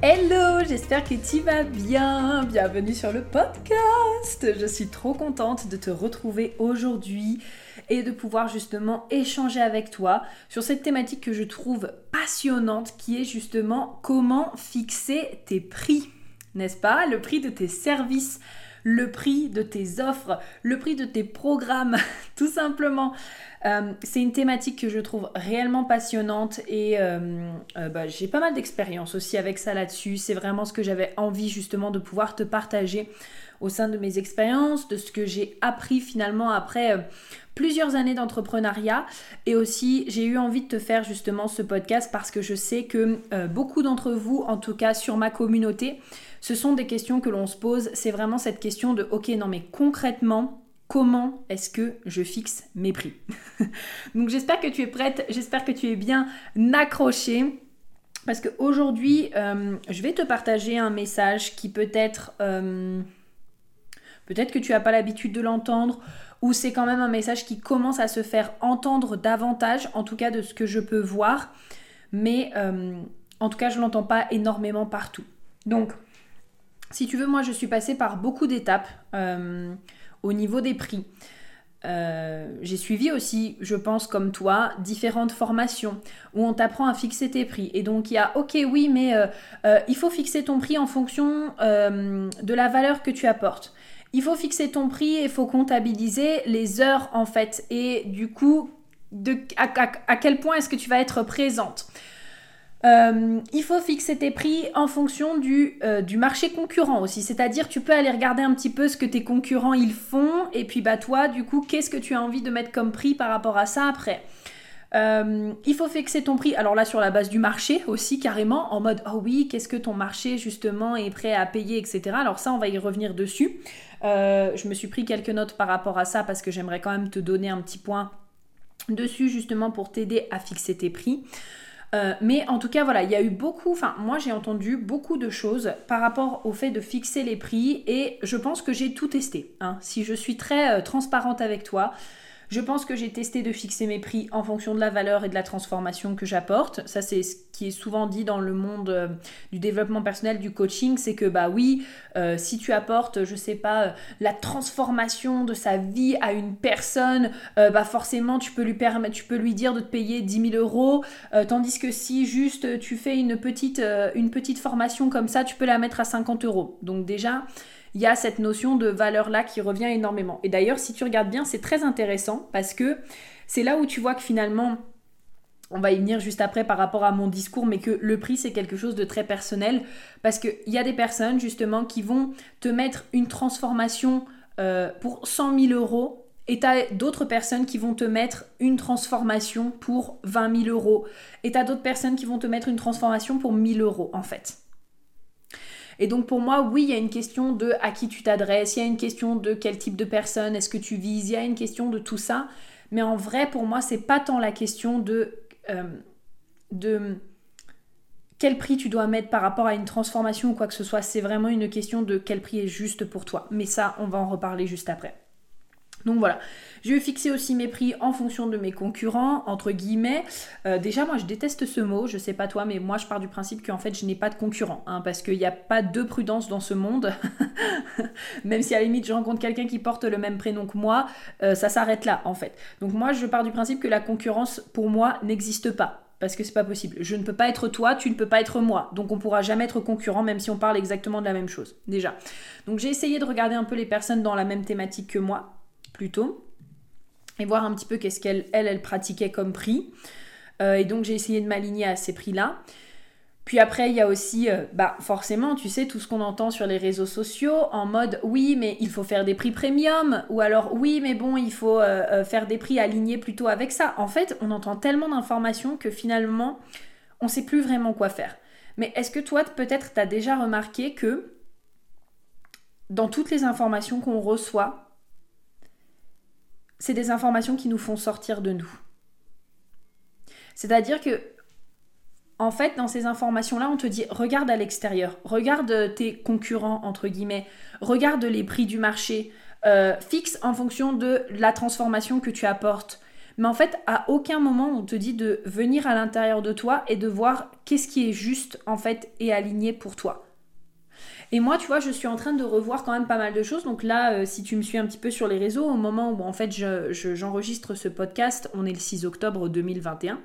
Hello, j'espère que tu vas bien. Bienvenue sur le podcast. Je suis trop contente de te retrouver aujourd'hui et de pouvoir justement échanger avec toi sur cette thématique que je trouve passionnante qui est justement comment fixer tes prix n'est-ce pas? Le prix de tes services, le prix de tes offres, le prix de tes programmes, tout simplement. Euh, c'est une thématique que je trouve réellement passionnante et euh, euh, bah, j'ai pas mal d'expérience aussi avec ça là-dessus. C'est vraiment ce que j'avais envie justement de pouvoir te partager au sein de mes expériences, de ce que j'ai appris finalement après plusieurs années d'entrepreneuriat et aussi j'ai eu envie de te faire justement ce podcast parce que je sais que beaucoup d'entre vous, en tout cas sur ma communauté, ce sont des questions que l'on se pose. C'est vraiment cette question de, ok, non mais concrètement, comment est-ce que je fixe mes prix Donc j'espère que tu es prête, j'espère que tu es bien accrochée. Parce qu'aujourd'hui, euh, je vais te partager un message qui peut être... Euh, peut-être que tu n'as pas l'habitude de l'entendre, ou c'est quand même un message qui commence à se faire entendre davantage, en tout cas de ce que je peux voir. Mais euh, en tout cas, je ne l'entends pas énormément partout. Donc, si tu veux, moi je suis passée par beaucoup d'étapes euh, au niveau des prix. Euh, j'ai suivi aussi, je pense comme toi, différentes formations où on t'apprend à fixer tes prix. Et donc il y a, ok oui, mais il faut fixer ton prix en fonction de la valeur que tu apportes. Il faut fixer ton prix et il faut comptabiliser les heures en fait. Et du coup, à quel point est-ce que tu vas être présente? Euh, il faut fixer tes prix en fonction du, euh, du marché concurrent aussi. C'est-à-dire, tu peux aller regarder un petit peu ce que tes concurrents ils font, et puis bah toi, du coup, qu'est-ce que tu as envie de mettre comme prix par rapport à ça après? Euh, il faut fixer ton prix, alors là sur la base du marché aussi carrément, en mode oh oui, qu'est-ce que ton marché justement est prêt à payer, etc. Alors ça, on va y revenir dessus. Je me suis pris quelques notes par rapport à ça parce que j'aimerais quand même te donner un petit point dessus justement pour t'aider à fixer tes prix. Euh, mais en tout cas, voilà, il y a eu beaucoup, enfin moi j'ai entendu beaucoup de choses par rapport au fait de fixer les prix et je pense que j'ai tout testé. Hein. Si je suis très euh, transparente avec toi, je pense que j'ai testé de fixer mes prix en fonction de la valeur et de la transformation que j'apporte. Ça, c'est ce qui est souvent dit dans le monde euh, du développement personnel, du coaching, c'est que bah oui, euh, si tu apportes, je sais pas, euh, la transformation de sa vie à une personne, bah forcément tu peux lui permettre, tu peux lui dire de te payer 10 000 euros, tandis que si juste tu fais une petite, une petite formation comme ça, tu peux la mettre à 50 euros. Donc déjà, il y a cette notion de valeur-là qui revient énormément. Et d'ailleurs, si tu regardes bien, c'est très intéressant parce que c'est là où tu vois que finalement, on va y venir juste après par rapport à mon discours, mais que le prix c'est quelque chose de très personnel parce qu'il y a des personnes justement qui vont te mettre une transformation euh, pour 100 000 euros et tu as d'autres personnes qui vont te mettre une transformation pour 20 000 euros et tu as d'autres personnes qui vont te mettre une transformation pour 1000 euros en fait. Et donc pour moi, oui, il y a une question de à qui tu t'adresses, il y a une question de quel type de personne est-ce que tu vises, il y a une question de tout ça. Mais en vrai, pour moi, c'est pas tant la question de, euh, de quel prix tu dois mettre par rapport à une transformation ou quoi que ce soit. C'est vraiment une question de quel prix est juste pour toi. Mais ça, on va en reparler juste après. Donc voilà, je vais fixer aussi mes prix en fonction de mes concurrents, entre guillemets. Euh, déjà, moi, je déteste ce mot, je sais pas toi, mais moi, je pars du principe qu'en fait, je n'ai pas de concurrent, hein, parce qu'il n'y a pas de prudence dans ce monde. même si à la limite, je rencontre quelqu'un qui porte le même prénom que moi, euh, ça s'arrête là, en fait. Donc moi, je pars du principe que la concurrence, pour moi, n'existe pas parce que c'est pas possible. Je ne peux pas être toi, tu ne peux pas être moi. Donc on pourra jamais être concurrent même si on parle exactement de la même chose. Déjà. Donc j'ai essayé de regarder un peu les personnes dans la même thématique que moi et voir un petit peu qu'est-ce qu'elle, elle, pratiquait comme prix. Euh, et donc j'ai essayé de m'aligner à ces prix-là. Puis après, il y a aussi, euh, bah forcément, tu sais, tout ce qu'on entend sur les réseaux sociaux en mode oui, mais il faut faire des prix premium, ou alors oui, mais bon, il faut euh, faire des prix alignés plutôt avec ça. En fait, on entend tellement d'informations que finalement, on sait plus vraiment quoi faire. Mais est-ce que toi, peut-être, tu as déjà remarqué que dans toutes les informations qu'on reçoit, c'est des informations qui nous font sortir de nous. C'est-à-dire que, en fait, dans ces informations-là, on te dit regarde à l'extérieur, regarde tes concurrents, entre guillemets, regarde les prix du marché, euh, fixe en fonction de la transformation que tu apportes. Mais en fait, à aucun moment on te dit de venir à l'intérieur de toi et de voir qu'est-ce qui est juste en fait et aligné pour toi. Et moi, tu vois, je suis en train de revoir quand même pas mal de choses. Donc là, euh, si tu me suis un petit peu sur les réseaux, au moment où en fait j'enregistre ce podcast, on est le 6 octobre 2021.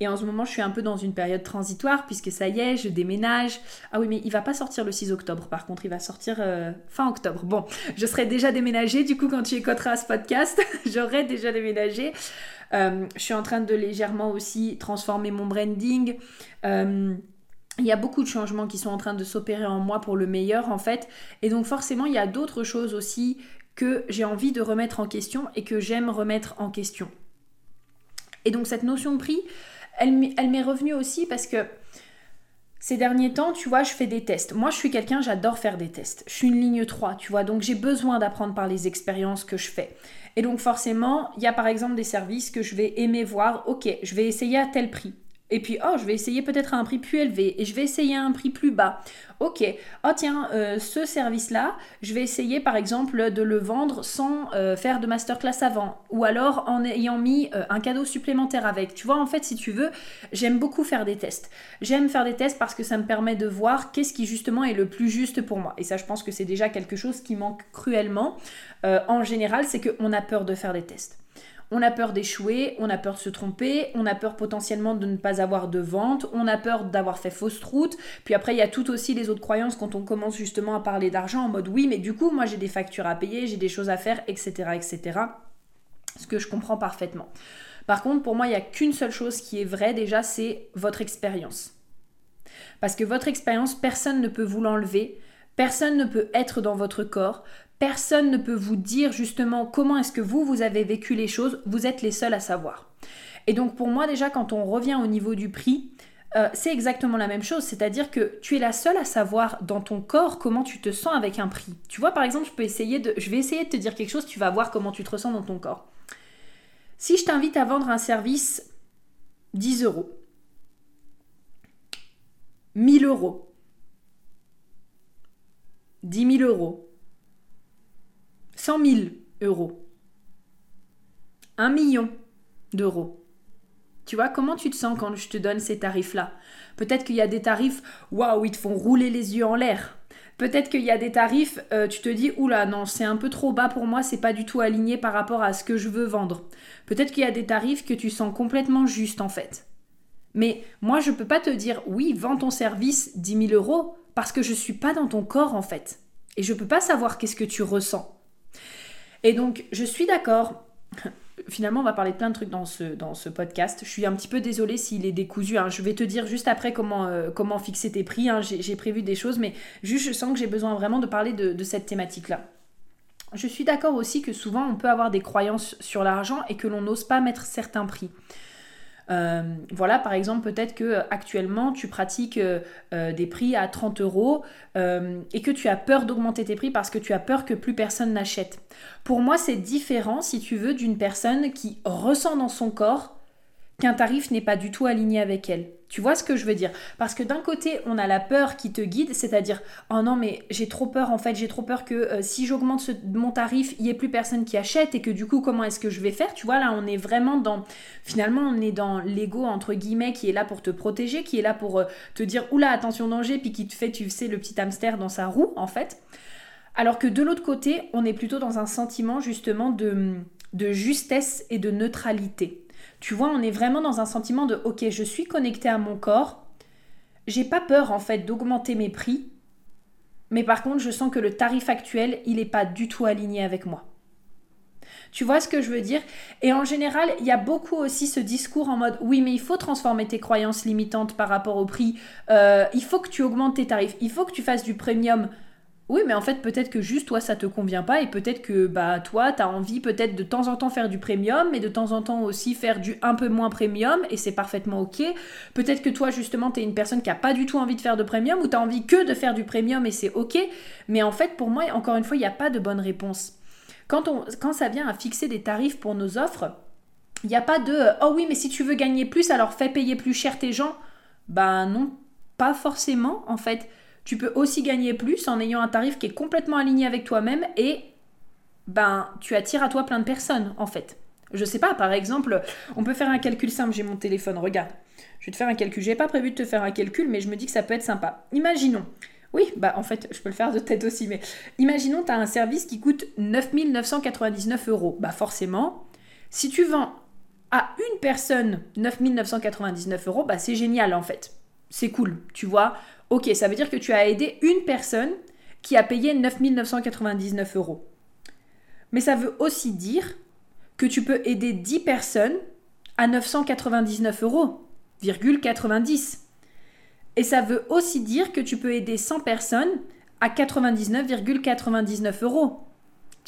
Et en ce moment, je suis un peu dans une période transitoire puisque ça y est, je déménage. Ah oui, mais il va pas sortir le 6 octobre. Par contre, il va sortir euh, fin octobre. Bon, je serai déjà déménagée. Du coup, quand tu écouteras ce podcast, j'aurai déjà déménagé. Euh, je suis en train de légèrement aussi transformer mon branding. Il y a beaucoup de changements qui sont en train de s'opérer en moi pour le meilleur en fait. Et donc forcément, il y a d'autres choses aussi que j'ai envie de remettre en question et que j'aime remettre en question. Et donc cette notion de prix, elle, m'est revenue aussi parce que ces derniers temps, tu vois, je fais des tests. Moi, je suis quelqu'un, j'adore faire des tests. Je suis une ligne 3, tu vois, donc j'ai besoin d'apprendre par les expériences que je fais. Et donc forcément, il y a par exemple des services que je vais aimer voir, ok, je vais essayer à tel prix. Et puis, oh, je vais essayer peut-être à un prix plus élevé et je vais essayer à un prix plus bas. Ok, oh tiens, euh, ce service-là, je vais essayer par exemple de le vendre sans euh, faire de masterclass avant ou alors en ayant mis euh, un cadeau supplémentaire avec. Tu vois, en fait, si tu veux, j'aime beaucoup faire des tests. J'aime faire des tests parce que ça me permet de voir qu'est-ce qui justement est le plus juste pour moi. Et ça, je pense que c'est déjà quelque chose qui manque cruellement en général, c'est qu'on a peur de faire des tests. On a peur d'échouer, on a peur de se tromper, on a peur potentiellement de ne pas avoir de vente, on a peur d'avoir fait fausse route. Puis après, il y a tout aussi les autres croyances quand on commence justement à parler d'argent en mode oui, mais du coup, moi j'ai des factures à payer, j'ai des choses à faire, etc. etc. Ce que je comprends parfaitement. Par contre, pour moi, il n'y a qu'une seule chose qui est vraie déjà, c'est votre expérience. Parce que votre expérience, personne ne peut vous l'enlever, personne ne peut être dans votre corps, Personne ne peut vous dire justement comment est-ce que vous, vous avez vécu les choses. Vous êtes les seuls à savoir. Et donc pour moi déjà, quand on revient au niveau du prix, euh, c'est exactement la même chose. C'est-à-dire que tu es la seule à savoir dans ton corps comment tu te sens avec un prix. Tu vois, par exemple, je peux essayer de, je vais essayer de te dire quelque chose, tu vas voir comment tu te ressens dans ton corps. Si je t'invite à vendre un service 10 euros, 1000 euros, 10 000 euros, 100 000 euros. 1 million d'euros. Tu vois, comment tu te sens quand je te donne ces tarifs-là? Peut-être qu'il y a des tarifs, waouh, ils te font rouler les yeux en l'air. Peut-être qu'il y a des tarifs, euh, tu te dis, oula, non, c'est un peu trop bas pour moi, c'est pas du tout aligné par rapport à ce que je veux vendre. Peut-être qu'il y a des tarifs que tu sens complètement juste en fait. Mais moi, je peux pas te dire, oui, vends ton service 10 000 euros, parce que je suis pas dans ton corps en fait. Et je peux pas savoir qu'est-ce que tu ressens. Et donc, je suis d'accord. Finalement, on va parler de plein de trucs dans ce, dans ce podcast. Je suis un petit peu désolée s'il est décousu. Hein. Je vais te dire juste après comment, euh, comment fixer tes prix. Hein. J'ai prévu des choses, mais juste je sens que j'ai besoin vraiment de parler de cette thématique-là. Je suis d'accord aussi que souvent on peut avoir des croyances sur l'argent et que l'on n'ose pas mettre certains prix. Euh, voilà, par exemple, peut-être que euh, actuellement tu pratiques euh, des prix à 30 euros et que tu as peur d'augmenter tes prix parce que tu as peur que plus personne n'achète. Pour moi, c'est différent, si tu veux, d'une personne qui ressent dans son corps qu'un tarif n'est pas du tout aligné avec elle. Tu vois ce que je veux dire? Parce que d'un côté, on a la peur qui te guide, c'est-à-dire oh non mais j'ai trop peur en fait, j'ai trop peur que euh, si j'augmente mon tarif, il y ait plus personne qui achète et que du coup comment est-ce que je vais faire? Tu vois là, on est vraiment dans finalement on est dans l'ego entre guillemets qui est là pour te protéger, qui est là pour euh, te dire oula attention danger puis qui te fait tu sais le petit hamster dans sa roue en fait. Alors que de l'autre côté, on est plutôt dans un sentiment justement de de justesse et de neutralité. Tu vois, on est vraiment dans un sentiment de OK, je suis connecté à mon corps. J'ai pas peur en fait d'augmenter mes prix. Mais par contre, je sens que le tarif actuel, il n'est pas du tout aligné avec moi. Tu vois ce que je veux dire? Et en général, il y a beaucoup aussi ce discours en mode oui, mais il faut transformer tes croyances limitantes par rapport au prix. Euh, il faut que tu augmentes tes tarifs. Il faut que tu fasses du premium. Oui, mais en fait, peut-être que juste toi, ça te convient pas et peut-être que bah toi, tu as envie peut-être de temps en temps faire du premium et de temps en temps aussi faire du un peu moins premium et c'est parfaitement ok. Peut-être que toi, justement, tu es une personne qui a pas du tout envie de faire de premium ou tu as envie que de faire du premium et c'est ok. Mais en fait, pour moi, encore une fois, il n'y a pas de bonne réponse. Quand, quand ça vient à fixer des tarifs pour nos offres, il n'y a pas de oh oui, mais si tu veux gagner plus, alors fais payer plus cher tes gens. Ben non, pas forcément en fait. Tu peux aussi gagner plus en ayant un tarif qui est complètement aligné avec toi-même et ben tu attires à toi plein de personnes en fait. Je sais pas, par exemple, on peut faire un calcul simple, j'ai mon téléphone, regarde. Je vais te faire un calcul. J'ai pas prévu de te faire un calcul, mais je me dis que ça peut être sympa. Imaginons. Oui, bah en fait, je peux le faire de tête aussi, mais imaginons tu as un service qui coûte 9999 euros. Bah forcément, si tu vends à une personne 9999 euros, bah c'est génial en fait. C'est cool, tu vois. Ok, ça veut dire que tu as aidé une personne qui a payé 9999 euros. Mais ça veut aussi dire que tu peux aider 10 personnes à 999 euros, 90. Et ça veut aussi dire que tu peux aider 100 personnes à 99,99 euros.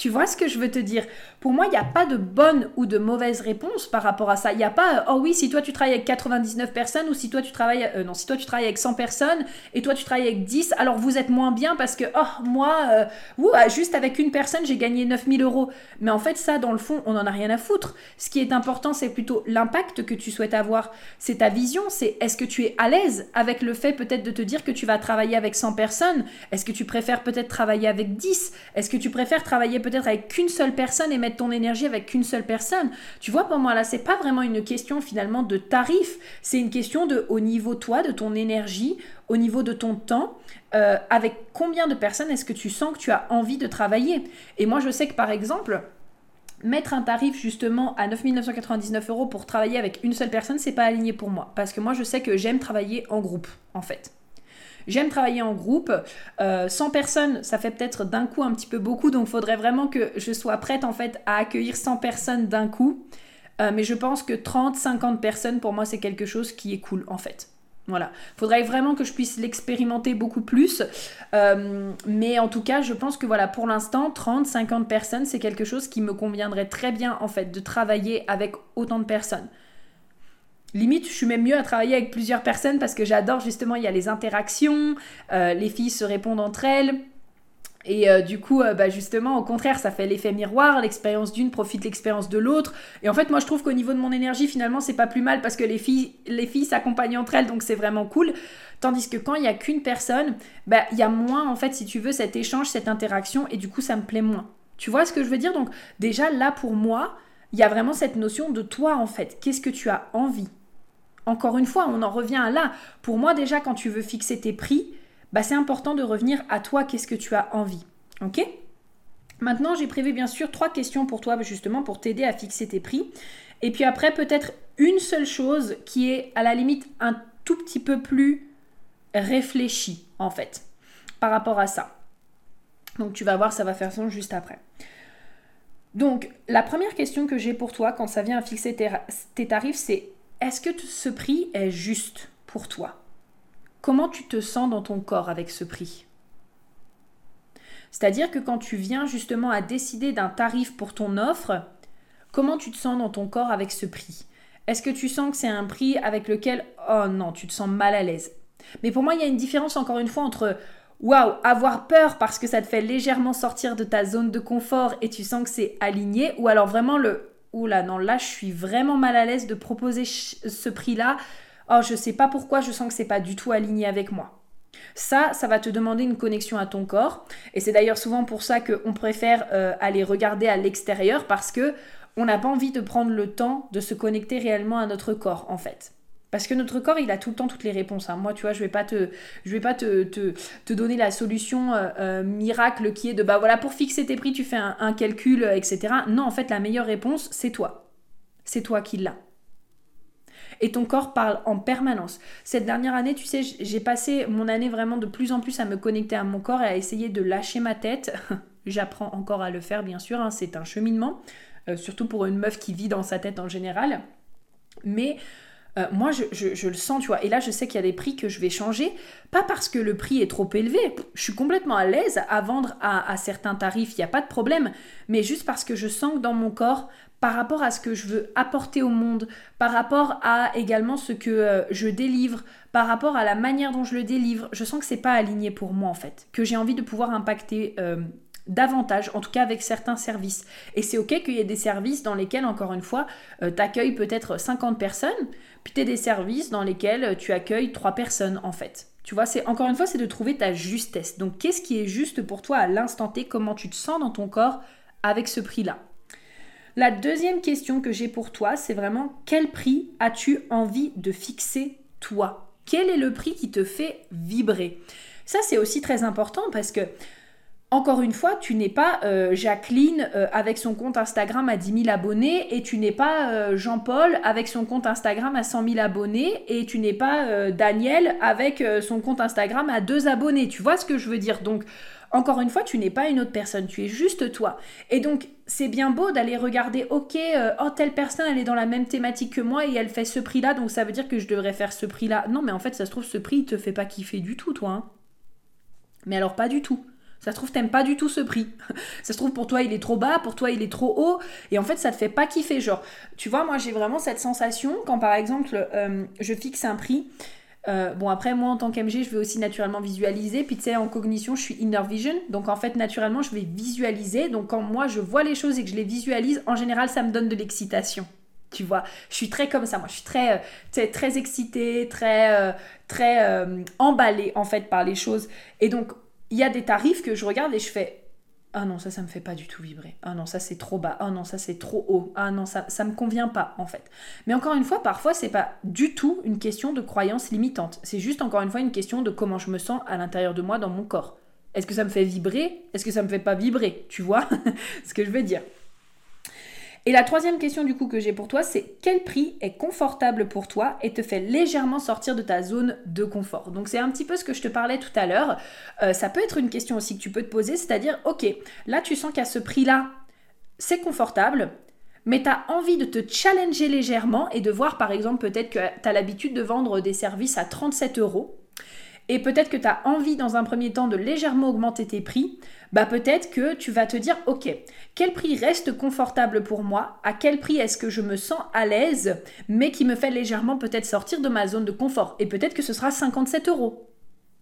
Tu vois ce que je veux te dire? Pour moi, il n'y a pas de bonne ou de mauvaise réponse par rapport à ça. Il n'y a pas, oh oui, si toi tu travailles avec 99 personnes ou si toi tu travailles, euh, non, si toi tu travailles avec 100 personnes et toi tu travailles avec 10, alors vous êtes moins bien parce que, oh, moi, euh, ah, juste avec une personne, j'ai gagné 9000 euros. Mais en fait, ça, dans le fond, on n'en a rien à foutre. Ce qui est important, c'est plutôt l'impact que tu souhaites avoir. C'est ta vision, c'est est-ce que tu es à l'aise avec le fait peut-être de te dire que tu vas travailler avec 100 personnes? Est-ce que tu préfères peut-être travailler avec 10 Est-ce que tu préfères travailler peut peut-être avec qu'une seule personne et mettre ton énergie avec qu'une seule personne. Tu vois, pour moi, là, c'est pas vraiment une question finalement de tarif, c'est une question de, au niveau toi, de ton énergie, au niveau de ton temps, euh, avec combien de personnes est-ce que tu sens que tu as envie de travailler. Et moi, je sais que par exemple, mettre un tarif justement à 9 999 euros pour travailler avec une seule personne, c'est pas aligné pour moi. Parce que moi, je sais que j'aime travailler en groupe, en fait. J'aime travailler en groupe. 100 euh, personnes, ça fait peut-être d'un coup un petit peu beaucoup, donc il faudrait vraiment que je sois prête en fait à accueillir 100 personnes d'un coup. Euh, mais je pense que 30, 50 personnes, pour moi, c'est quelque chose qui est cool en fait. Voilà. Faudrait vraiment que je puisse l'expérimenter beaucoup plus. Euh, mais en tout cas, je pense que voilà, pour l'instant, 30, 50 personnes, c'est quelque chose qui me conviendrait très bien en fait de travailler avec autant de personnes. Limite, je suis même mieux à travailler avec plusieurs personnes parce que j'adore justement, il y a les interactions, euh, les filles se répondent entre elles. Et euh, du coup, euh, bah justement, au contraire, ça fait l'effet miroir, l'expérience d'une profite l'expérience de l'autre. Et en fait, moi, je trouve qu'au niveau de mon énergie, finalement, c'est pas plus mal parce que les filles, les filles s'accompagnent entre elles, donc c'est vraiment cool. Tandis que quand il y a qu'une personne, bah il y a moins, en fait, si tu veux, cet échange, cette interaction, et du coup, ça me plaît moins. Tu vois ce que je veux dire? Donc, déjà, là, pour moi, il y a vraiment cette notion de toi, en fait. Qu'est-ce que tu as envie? Encore une fois, on en revient à là. Pour moi, déjà, quand tu veux fixer tes prix, bah, c'est important de revenir à toi, qu'est-ce que tu as envie. Ok? Maintenant, j'ai prévu bien sûr trois questions pour toi, justement, pour t'aider à fixer tes prix. Et puis après, peut-être une seule chose qui est à la limite un tout petit peu plus réfléchie, en fait, par rapport à ça. Donc tu vas voir, ça va faire son juste après. Donc, la première question que j'ai pour toi quand ça vient à fixer tes tarifs, c'est est-ce que ce prix est juste pour toi? Comment tu te sens dans ton corps avec ce prix? C'est-à-dire que quand tu viens justement à décider d'un tarif pour ton offre, comment tu te sens dans ton corps avec ce prix? Est-ce que tu sens que c'est un prix avec lequel, oh non, tu te sens mal à l'aise? Mais pour moi, il y a une différence encore une fois entre waouh, avoir peur parce que ça te fait légèrement sortir de ta zone de confort et tu sens que c'est aligné, ou alors vraiment le oula, non, là, je suis vraiment mal à l'aise de proposer ce prix-là. Oh, je sais pas pourquoi, je sens que c'est pas du tout aligné avec moi. Ça, ça va te demander une connexion à ton corps. Et c'est d'ailleurs souvent pour ça qu'on préfère euh, aller regarder à l'extérieur parce que on n'a pas envie de prendre le temps de se connecter réellement à notre corps, en fait. Parce que notre corps, il a tout le temps toutes les réponses. Hein. Moi, tu vois, je vais pas te, vais pas te, te, donner la solution euh, euh, miracle qui est de bah voilà pour fixer tes prix, tu fais un, calcul, euh, etc. Non, en fait, la meilleure réponse, c'est toi. C'est toi qui l'as. Et ton corps parle en permanence. Cette dernière année, tu sais, j'ai passé mon année vraiment de plus en plus à me connecter à mon corps et à essayer de lâcher ma tête. J'apprends encore à le faire, bien sûr. Hein, c'est un cheminement, surtout pour une meuf qui vit dans sa tête en général. Mais euh, moi, je, le sens, tu vois. Et là, je sais qu'il y a des prix que je vais changer. Pas parce que le prix est trop élevé. Je suis complètement à l'aise à vendre à, certains tarifs. Il n'y a pas de problème. Mais juste parce que je sens que dans mon corps, par rapport à ce que je veux apporter au monde, par rapport à également ce que euh, je délivre, par rapport à la manière dont je le délivre, je sens que c'est pas aligné pour moi en fait. Que j'ai envie de pouvoir impacter. Euh, davantage, en tout cas avec certains services. Et c'est ok qu'il y ait des services dans lesquels, encore une fois, tu accueilles peut-être 50 personnes, puis tu des services dans lesquels tu accueilles trois personnes en fait. Tu vois, encore une fois, c'est de trouver ta justesse. Donc, qu'est-ce qui est juste pour toi à l'instant T? Comment tu te sens dans ton corps avec ce prix-là? La deuxième question que j'ai pour toi, c'est vraiment quel prix as-tu envie de fixer toi? Quel est le prix qui te fait vibrer? Ça, c'est aussi très important parce que encore une fois, tu n'es pas euh, Jacqueline euh, avec son compte Instagram à 10 000 abonnés et tu n'es pas euh, Jean-Paul avec son compte Instagram à 100 000 abonnés et tu n'es pas Daniel avec son compte Instagram à 2 abonnés. Tu vois ce que je veux dire? Donc, encore une fois, tu n'es pas une autre personne, tu es juste toi. Et donc, c'est bien beau d'aller regarder, ok, oh, telle personne, elle est dans la même thématique que moi et elle fait ce prix-là, donc ça veut dire que je devrais faire ce prix-là. Non, mais en fait, ça se trouve, ce prix, il te fait pas kiffer du tout, toi. Hein. Mais alors, pas du tout. Ça se trouve, t'aimes pas du tout ce prix. ça se trouve, pour toi, il est trop bas, pour toi, il est trop haut. Et en fait, ça te fait pas kiffer. Genre, tu vois, moi, j'ai vraiment cette sensation quand, par exemple, euh, je fixe un prix. Euh, bon, après, moi, en tant qu'MG, je vais aussi naturellement visualiser. Puis, tu sais, en cognition, je suis inner vision. Donc, en fait, naturellement, je vais visualiser. Donc, quand moi, je vois les choses et que je les visualise, en général, ça me donne de l'excitation. Tu vois, je suis très comme ça. Moi, je suis très, euh, très excitée, très, très emballée, en fait, par les choses. Et donc, il y a des tarifs que je regarde et je fais ah non, ça, ça me fait pas du tout vibrer. Ah non, ça, c'est trop bas. Ah non, ça, c'est trop haut. Ah non, ça, ça me convient pas, en fait. Mais encore une fois, parfois, c'est pas du tout une question de croyance limitante. C'est juste, encore une fois, une question de comment je me sens à l'intérieur de moi, dans mon corps. Est-ce que ça me fait vibrer? Est-ce que ça me fait pas vibrer? Tu vois ce que je veux dire et la troisième question du coup que j'ai pour toi, c'est quel prix est confortable pour toi et te fait légèrement sortir de ta zone de confort? Donc c'est un petit peu ce que je te parlais tout à l'heure. Euh, ça peut être une question aussi que tu peux te poser, c'est-à-dire, ok, là tu sens qu'à ce prix-là, c'est confortable, mais tu as envie de te challenger légèrement et de voir par exemple peut-être que tu as l'habitude de vendre des services à 37 euros et peut-être que tu as envie dans un premier temps de légèrement augmenter tes prix, bah peut-être que tu vas te dire OK, quel prix reste confortable pour moi? À quel prix est-ce que je me sens à l'aise mais qui me fait légèrement peut-être sortir de ma zone de confort? Et peut-être que ce sera 57 euros.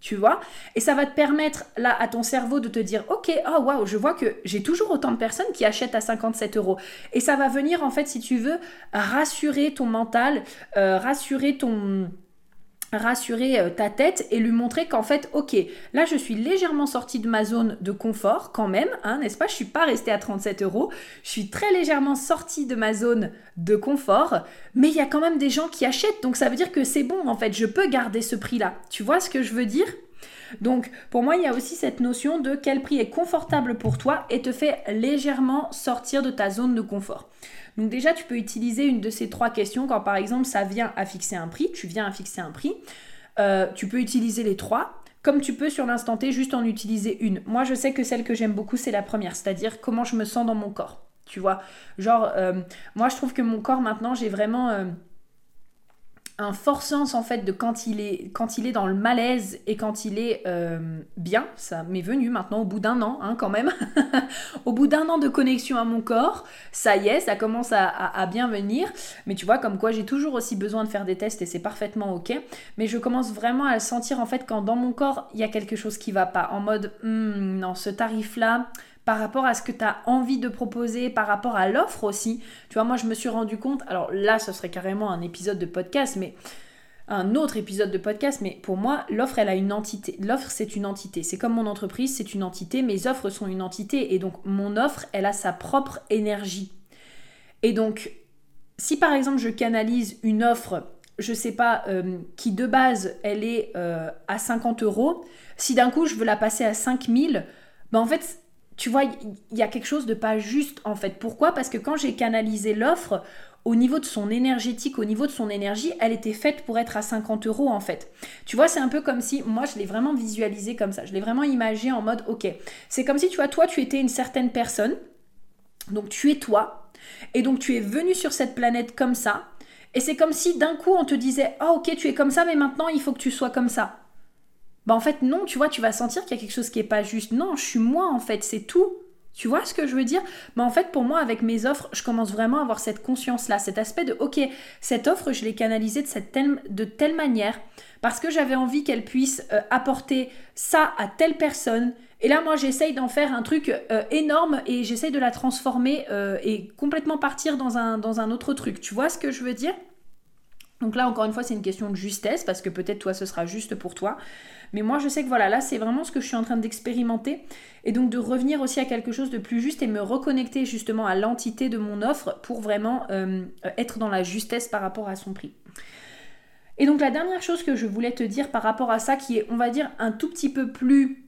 Tu vois? Et ça va te permettre là à ton cerveau de te dire Ok, oh waouh, je vois que j'ai toujours autant de personnes qui achètent à 57 euros. Et ça va venir en fait, si tu veux, rassurer ton mental, euh, rassurer ton rassurer euh, ta tête et lui montrer qu'en fait, ok, là je suis légèrement sortie de ma zone de confort quand même, hein, n'est-ce pas? Je suis pas restée à 37 euros, je suis très légèrement sortie de ma zone de confort, mais il y a quand même des gens qui achètent, donc ça veut dire que c'est bon en fait, je peux garder ce prix-là. Tu vois ce que je veux dire? Donc pour moi, il y a aussi cette notion de quel prix est confortable pour toi et te fait légèrement sortir de ta zone de confort. Donc déjà, tu peux utiliser une de ces trois questions quand par exemple ça vient à fixer un prix, tu viens à fixer un prix. Euh, tu peux utiliser les trois, comme tu peux sur l'instant T juste en utiliser une. Moi, je sais que celle que j'aime beaucoup, c'est la première, c'est-à-dire comment je me sens dans mon corps. Tu vois, genre, euh, moi je trouve que mon corps maintenant, j'ai vraiment... Euh, un fort sens en fait de quand il est, quand il est dans le malaise et quand il est euh, bien. Ça m'est venu maintenant au bout d'un an hein, quand même. au bout d'un an de connexion à mon corps, ça y est, ça commence à, bien venir. Mais tu vois, comme quoi j'ai toujours aussi besoin de faire des tests et c'est parfaitement ok. Mais je commence vraiment à le sentir en fait quand dans mon corps il y a quelque chose qui va pas. En mode, hmm, non, ce tarif là par rapport à ce que tu as envie de proposer, par rapport à l'offre aussi. Tu vois, moi je me suis rendu compte, alors là ce serait carrément un épisode de podcast, mais un autre épisode de podcast, mais pour moi, l'offre, elle a une entité. L'offre, c'est une entité. C'est comme mon entreprise, c'est une entité. Mes offres sont une entité. Et donc, mon offre, elle a sa propre énergie. Et donc, si par exemple, je canalise une offre, je sais pas, euh, qui de base, elle est euh, à 50 euros, si d'un coup, je veux la passer à 5000, ben en fait, tu vois, il y a quelque chose de pas juste en fait. Pourquoi? Parce que quand j'ai canalisé l'offre, au niveau de son énergétique, au niveau de son énergie, elle était faite pour être à 50 euros en fait. Tu vois, c'est un peu comme si, moi je l'ai vraiment visualisé comme ça, je l'ai vraiment imagé en mode, ok, c'est comme si tu vois, toi tu étais une certaine personne, donc tu es toi, et donc tu es venu sur cette planète comme ça, Et c'est comme si d'un coup on te disait Ah, ok, tu es comme ça, mais maintenant il faut que tu sois comme ça. Bah, en fait, non, tu vois, tu vas sentir qu'il y a quelque chose qui est pas juste. Non, je suis moi, en fait, c'est tout. Tu vois ce que je veux dire? Mais en fait, pour moi, avec mes offres, je commence vraiment à avoir cette conscience-là, cet aspect de, ok, cette offre, je l'ai canalisée de, cette telle, de telle manière parce que j'avais envie qu'elle puisse euh, apporter ça à telle personne. Et là, moi, j'essaye d'en faire un truc euh, énorme et j'essaye de la transformer euh, et complètement partir dans un, dans un autre truc. Tu vois ce que je veux dire? Donc là, encore une fois, c'est une question de justesse, parce que peut-être toi, ce sera juste pour toi. Mais moi, je sais que voilà, là, c'est vraiment ce que je suis en train d'expérimenter. Et donc de revenir aussi à quelque chose de plus juste et me reconnecter justement à l'entité de mon offre pour vraiment euh, être dans la justesse par rapport à son prix. Et donc la dernière chose que je voulais te dire par rapport à ça, qui est, on va dire, un tout petit peu plus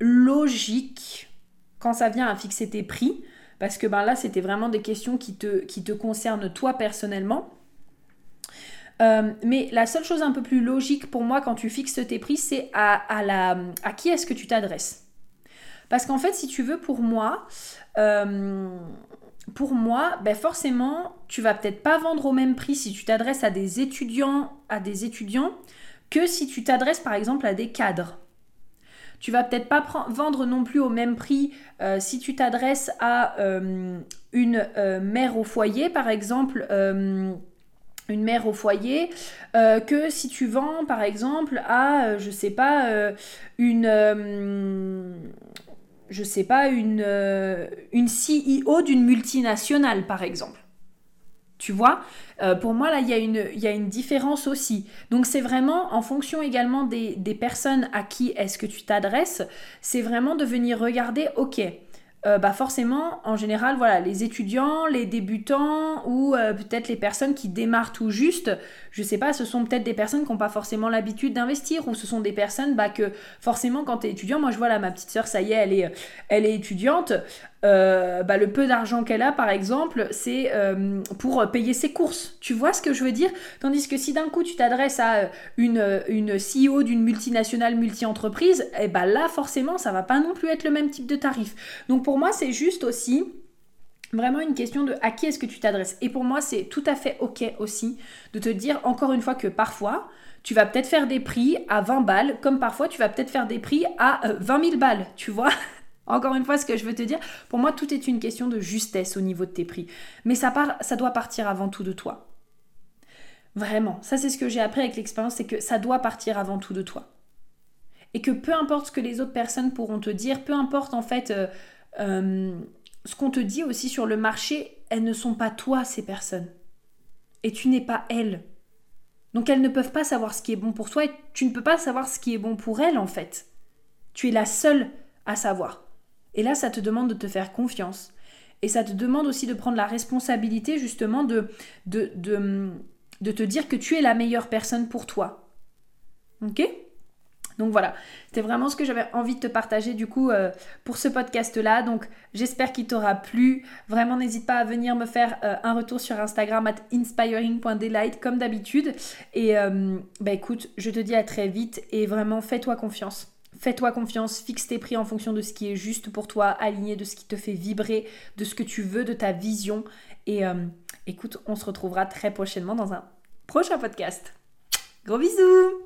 logique quand ça vient à fixer tes prix, parce que ben là, c'était vraiment des questions qui te, qui te concernent toi personnellement. Euh, mais la seule chose un peu plus logique pour moi quand tu fixes tes prix, c'est à, qui est-ce que tu t'adresses? Parce qu'en fait, si tu veux, pour moi, euh, pour moi, ben forcément, tu vas peut-être pas vendre au même prix si tu t'adresses à des étudiants, à des étudiants, que si tu t'adresses par exemple à des cadres. Tu vas peut-être pas vendre non plus au même prix euh, si tu t'adresses à une mère au foyer, par exemple une mère au foyer euh, que si tu vends par exemple à euh, je sais pas euh, une je sais pas une une CEO d'une multinationale par exemple. Tu vois pour moi là il y, a une, y a une différence aussi. Donc c'est vraiment en fonction également des, des personnes à qui est-ce que tu t'adresses c'est vraiment de venir regarder ok euh, bah forcément, en général, voilà, les étudiants, les débutants ou euh, peut-être les personnes qui démarrent tout juste, je sais pas, ce sont peut-être des personnes qui n'ont pas forcément l'habitude d'investir ou ce sont des personnes bah, que forcément quand tu es étudiant, moi je vois là ma petite soeur, ça y est, elle est, elle est étudiante, euh, bah, le peu d'argent qu'elle a, par exemple, c'est euh, pour payer ses courses. Tu vois ce que je veux dire? Tandis que si d'un coup tu t'adresses à euh, une, une CEO d'une multinationale multi-entreprise, et eh bah là forcément ça va pas non plus être le même type de tarif. Donc pour moi c'est juste aussi vraiment une question de à qui est-ce que tu t'adresses. Et pour moi c'est tout à fait ok aussi de te dire encore une fois que parfois tu vas peut-être faire des prix à 20 balles, comme parfois tu vas peut-être faire des prix à 20 000 balles, tu vois? Encore une fois, ce que je veux te dire, pour moi, tout est une question de justesse au niveau de tes prix. Mais ça, part, ça doit partir avant tout de toi. Vraiment, ça c'est ce que j'ai appris avec l'expérience, c'est que ça doit partir avant tout de toi. Et que peu importe ce que les autres personnes pourront te dire, peu importe en fait euh, euh, ce qu'on te dit aussi sur le marché, elles ne sont pas toi ces personnes. Et tu n'es pas elles. Donc elles ne peuvent pas savoir ce qui est bon pour toi et tu ne peux pas savoir ce qui est bon pour elles en fait. Tu es la seule à savoir. Et là, ça te demande de te faire confiance. Et ça te demande aussi de prendre la responsabilité justement de, de, de, te dire que tu es la meilleure personne pour toi. Ok? Donc voilà, c'était vraiment ce que j'avais envie de te partager du coup euh, pour ce podcast-là. Donc j'espère qu'il t'aura plu. Vraiment, n'hésite pas à venir me faire euh, un retour sur Instagram at inspiring.delight comme d'habitude. Et euh, bah écoute, je te dis à très vite et vraiment fais-toi confiance. Fais-toi confiance, fixe tes prix en fonction de ce qui est juste pour toi, aligné de ce qui te fait vibrer, de ce que tu veux, de ta vision. Et euh, écoute, on se retrouvera très prochainement dans un prochain podcast. Gros bisous